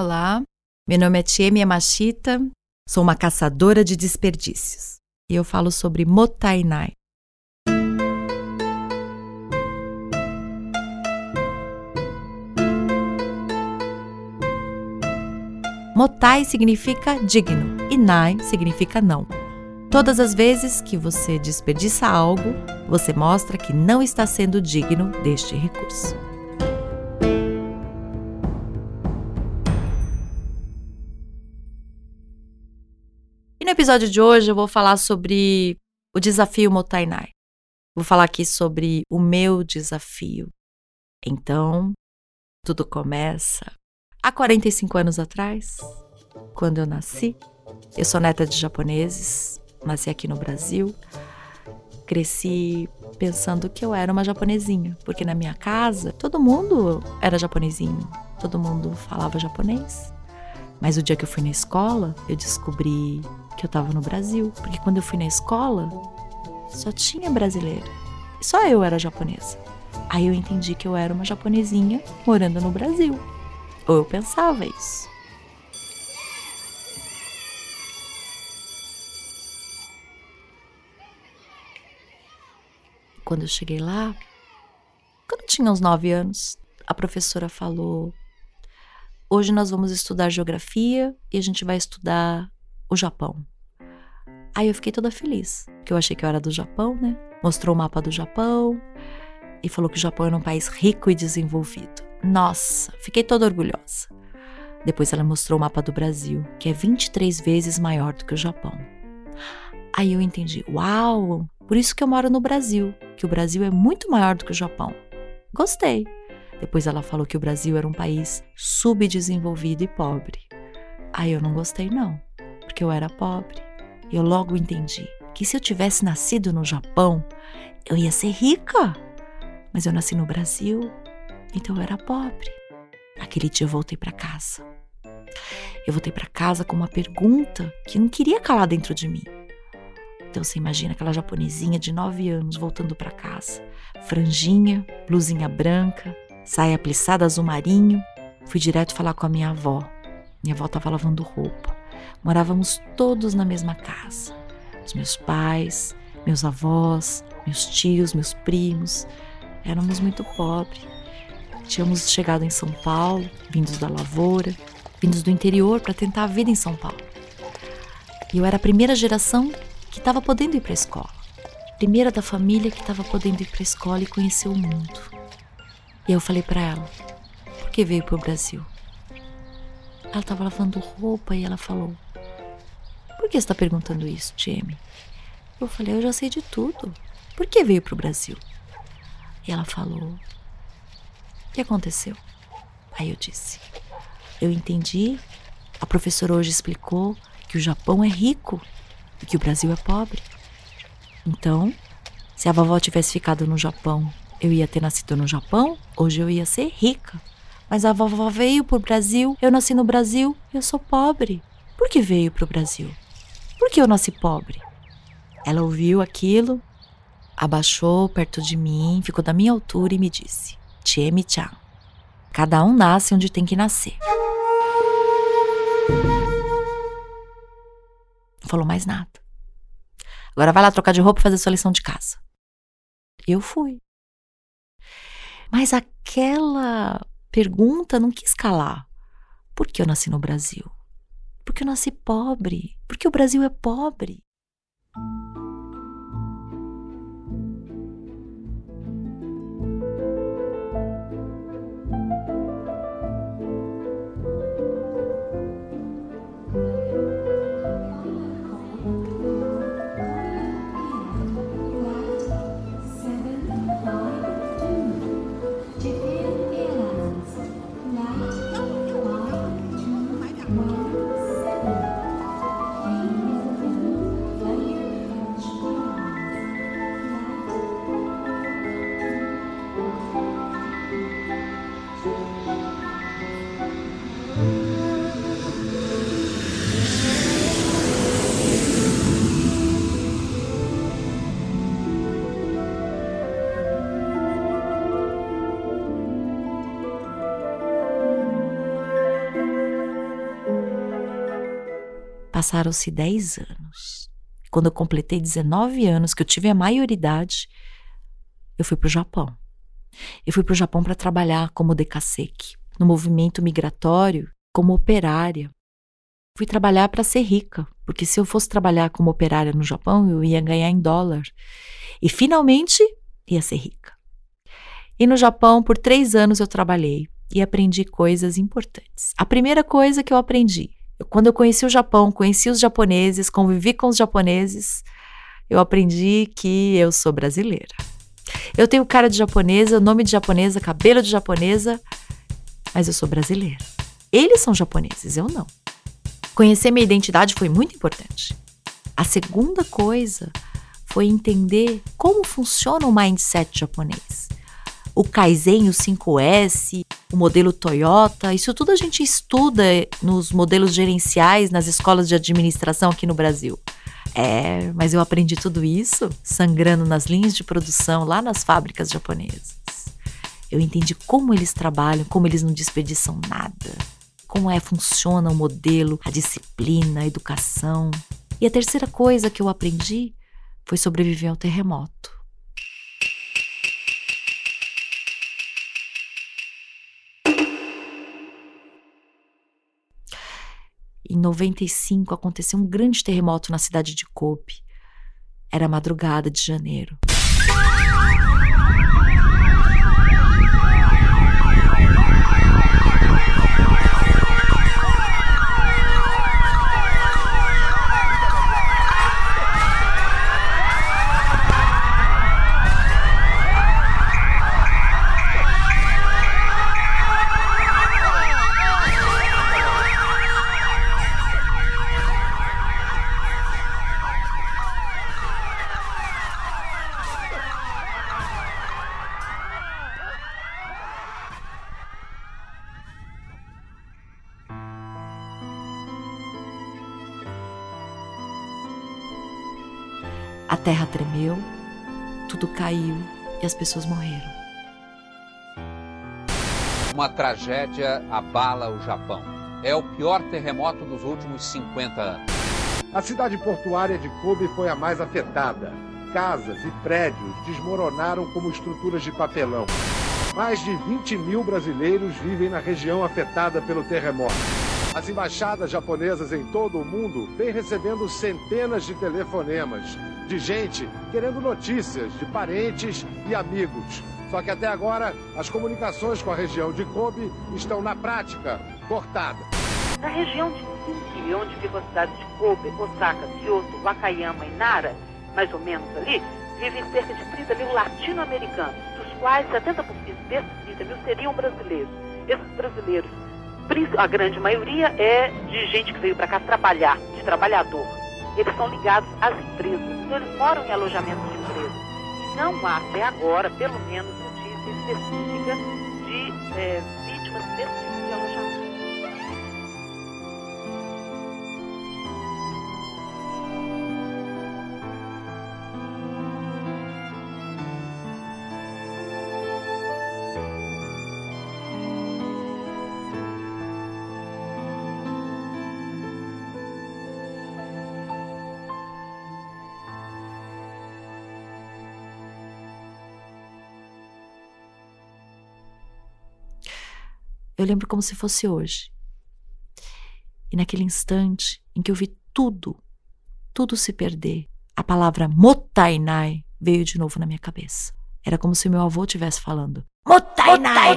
Olá, meu nome é Tiemi Yamashita, sou uma caçadora de desperdícios e eu falo sobre Motainai. Motai significa digno e Nai significa não. Todas as vezes que você desperdiça algo, você mostra que não está sendo digno deste recurso. Episódio de hoje eu vou falar sobre o desafio Motainai. Vou falar aqui sobre o meu desafio. Então, tudo começa há 45 anos atrás, quando eu nasci. Eu sou neta de japoneses, nasci aqui no Brasil. Cresci pensando que eu era uma japonesinha, porque na minha casa todo mundo era japonesinho, todo mundo falava japonês. Mas o dia que eu fui na escola, eu descobri que eu estava no Brasil, porque quando eu fui na escola, só tinha brasileira. Só eu era japonesa. Aí eu entendi que eu era uma japonesinha morando no Brasil. Ou eu pensava isso. Quando eu cheguei lá, quando eu tinha uns nove anos, a professora falou: Hoje nós vamos estudar geografia e a gente vai estudar o Japão. Aí eu fiquei toda feliz, porque eu achei que eu era do Japão, né? Mostrou o mapa do Japão e falou que o Japão era um país rico e desenvolvido. Nossa, fiquei toda orgulhosa. Depois ela mostrou o mapa do Brasil, que é 23 vezes maior do que o Japão. Aí eu entendi, uau, por isso que eu moro no Brasil, que o Brasil é muito maior do que o Japão. Gostei. Depois ela falou que o Brasil era um país subdesenvolvido e pobre. Aí eu não gostei não, porque eu era pobre. E eu logo entendi que se eu tivesse nascido no Japão, eu ia ser rica. Mas eu nasci no Brasil então eu era pobre. Aquele dia eu voltei para casa. Eu voltei para casa com uma pergunta que não queria calar dentro de mim. Então você imagina aquela japonesinha de 9 anos voltando para casa, franjinha, blusinha branca, saia plissada azul marinho. Fui direto falar com a minha avó. Minha avó estava lavando roupa. Morávamos todos na mesma casa. Os meus pais, meus avós, meus tios, meus primos. Éramos muito pobres. Tínhamos chegado em São Paulo, vindos da lavoura, vindos do interior para tentar a vida em São Paulo. E eu era a primeira geração que estava podendo ir para a escola. Primeira da família que estava podendo ir para a escola e conhecer o mundo. E eu falei para ela: por que veio para o Brasil? Ela estava lavando roupa e ela falou: Por que está perguntando isso, Jamie? Eu falei: Eu já sei de tudo. Por que veio para o Brasil? E ela falou: o que aconteceu? Aí eu disse: Eu entendi. A professora hoje explicou que o Japão é rico e que o Brasil é pobre. Então, se a vovó tivesse ficado no Japão, eu ia ter nascido no Japão, hoje eu ia ser rica. Mas a vovó veio para o Brasil, eu nasci no Brasil, eu sou pobre. Por que veio para o Brasil? Por que eu nasci pobre? Ela ouviu aquilo, abaixou perto de mim, ficou da minha altura e me disse: Chemi-chan. Cada um nasce onde tem que nascer. Não falou mais nada. Agora vai lá trocar de roupa e fazer sua lição de casa. Eu fui. Mas aquela pergunta não quis calar. Por que eu nasci no Brasil? Porque eu nasci pobre. Porque o Brasil é pobre. Passaram-se 10 anos. Quando eu completei 19 anos, que eu tive a maioridade, eu fui para o Japão. Eu fui para o Japão para trabalhar como decasseque, no movimento migratório, como operária. Fui trabalhar para ser rica, porque se eu fosse trabalhar como operária no Japão, eu ia ganhar em dólar. E finalmente ia ser rica. E no Japão, por três anos, eu trabalhei e aprendi coisas importantes. A primeira coisa que eu aprendi, quando eu conheci o Japão, conheci os japoneses, convivi com os japoneses, eu aprendi que eu sou brasileira. Eu tenho cara de japonesa, nome de japonesa, cabelo de japonesa, mas eu sou brasileira. Eles são japoneses, eu não. Conhecer minha identidade foi muito importante. A segunda coisa foi entender como funciona o mindset japonês. O Kaizen, o 5S, o modelo Toyota, isso tudo a gente estuda nos modelos gerenciais, nas escolas de administração aqui no Brasil. É, mas eu aprendi tudo isso sangrando nas linhas de produção lá nas fábricas japonesas. Eu entendi como eles trabalham, como eles não desperdiçam nada, como é funciona o modelo, a disciplina, a educação. E a terceira coisa que eu aprendi foi sobreviver ao terremoto. Em 95 aconteceu um grande terremoto na cidade de Kobe. Era madrugada de janeiro. A terra tremeu, tudo caiu e as pessoas morreram. Uma tragédia abala o Japão. É o pior terremoto dos últimos 50 anos. A cidade portuária de Kobe foi a mais afetada. Casas e prédios desmoronaram como estruturas de papelão. Mais de 20 mil brasileiros vivem na região afetada pelo terremoto. As embaixadas japonesas em todo o mundo vêm recebendo centenas de telefonemas de gente querendo notícias de parentes e amigos. Só que até agora as comunicações com a região de Kobe estão na prática cortadas. Na região de Kinki, onde ficam as cidades de Kobe, Osaka, Kyoto, Wakayama e Nara, mais ou menos ali, vivem cerca de 30 mil latino-americanos, dos quais 70% desses 30 mil seriam brasileiros. Esses brasileiros a grande maioria é de gente que veio para cá trabalhar, de trabalhador. Eles são ligados às empresas, então eles moram em alojamentos de empresas. E não há, até agora, pelo menos, notícia específica de é, vítimas desse Eu lembro como se fosse hoje. E naquele instante em que eu vi tudo, tudo se perder, a palavra Motainai veio de novo na minha cabeça. Era como se meu avô estivesse falando. Motainai!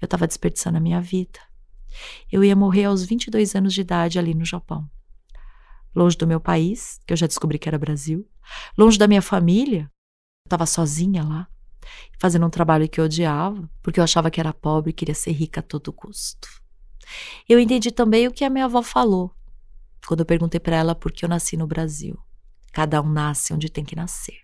Eu estava desperdiçando a minha vida. Eu ia morrer aos 22 anos de idade ali no Japão. Longe do meu país, que eu já descobri que era Brasil. Longe da minha família, estava sozinha lá, fazendo um trabalho que eu odiava, porque eu achava que era pobre e queria ser rica a todo custo. Eu entendi também o que a minha avó falou, quando eu perguntei para ela por que eu nasci no Brasil. Cada um nasce onde tem que nascer.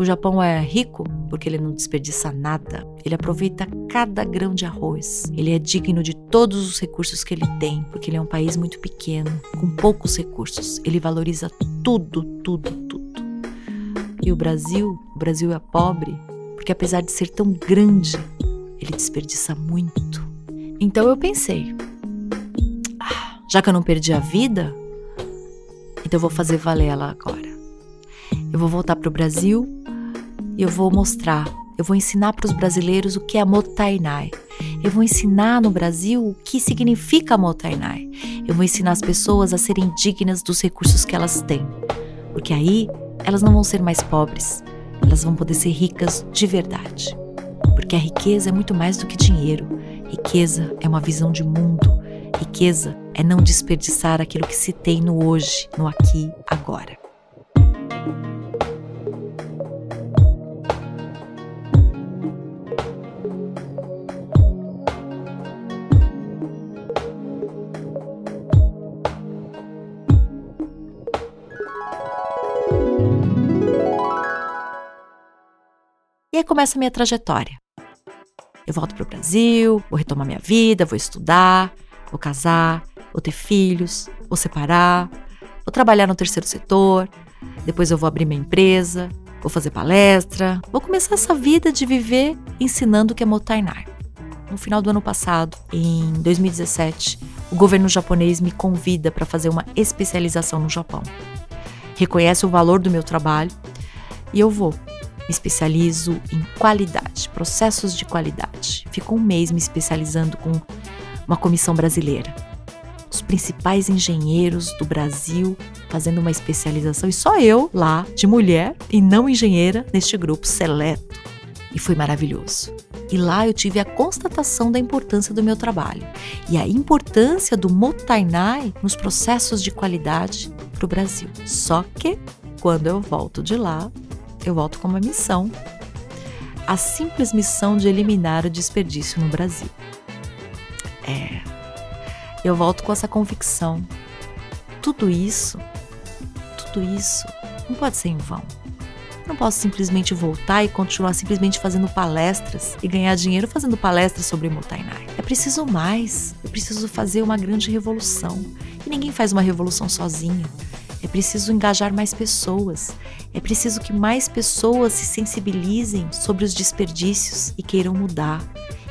O Japão é rico? porque ele não desperdiça nada. Ele aproveita cada grão de arroz. Ele é digno de todos os recursos que ele tem, porque ele é um país muito pequeno, com poucos recursos. Ele valoriza tudo, tudo, tudo. E o Brasil, o Brasil é pobre, porque apesar de ser tão grande, ele desperdiça muito. Então eu pensei, ah, já que eu não perdi a vida, então eu vou fazer valer ela agora. Eu vou voltar para o Brasil e eu vou mostrar, eu vou ensinar para os brasileiros o que é Motainai. Eu vou ensinar no Brasil o que significa Motainai. Eu vou ensinar as pessoas a serem dignas dos recursos que elas têm. Porque aí elas não vão ser mais pobres, elas vão poder ser ricas de verdade. Porque a riqueza é muito mais do que dinheiro. Riqueza é uma visão de mundo. Riqueza é não desperdiçar aquilo que se tem no hoje, no aqui, agora. Aí começa a minha trajetória. Eu volto para o Brasil, vou retomar minha vida, vou estudar, vou casar, vou ter filhos, vou separar, vou trabalhar no terceiro setor, depois eu vou abrir minha empresa, vou fazer palestra, vou começar essa vida de viver ensinando o que é Motainar. No final do ano passado, em 2017, o governo japonês me convida para fazer uma especialização no Japão. Reconhece o valor do meu trabalho e eu vou. Me especializo em qualidade, processos de qualidade. Fico um mês me especializando com uma comissão brasileira. Os principais engenheiros do Brasil fazendo uma especialização e só eu lá, de mulher e não engenheira, neste grupo seleto. E foi maravilhoso. E lá eu tive a constatação da importância do meu trabalho e a importância do Motainai nos processos de qualidade para o Brasil. Só que, quando eu volto de lá, eu volto com uma missão. A simples missão de eliminar o desperdício no Brasil. É. Eu volto com essa convicção. Tudo isso, tudo isso não pode ser em vão. Não posso simplesmente voltar e continuar simplesmente fazendo palestras e ganhar dinheiro fazendo palestras sobre Motainai. É preciso mais. É preciso fazer uma grande revolução. E ninguém faz uma revolução sozinho. Preciso engajar mais pessoas. É preciso que mais pessoas se sensibilizem sobre os desperdícios e queiram mudar.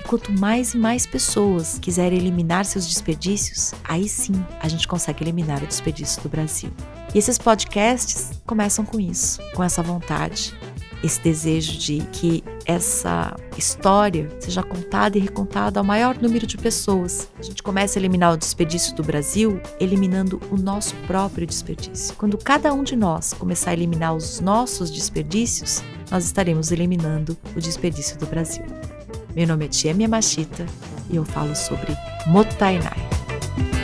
E quanto mais e mais pessoas quiserem eliminar seus desperdícios, aí sim a gente consegue eliminar o desperdício do Brasil. E esses podcasts começam com isso, com essa vontade esse desejo de que essa história seja contada e recontada ao maior número de pessoas. A gente começa a eliminar o desperdício do Brasil, eliminando o nosso próprio desperdício. Quando cada um de nós começar a eliminar os nossos desperdícios, nós estaremos eliminando o desperdício do Brasil. Meu nome é Tia Machita e eu falo sobre Motainai.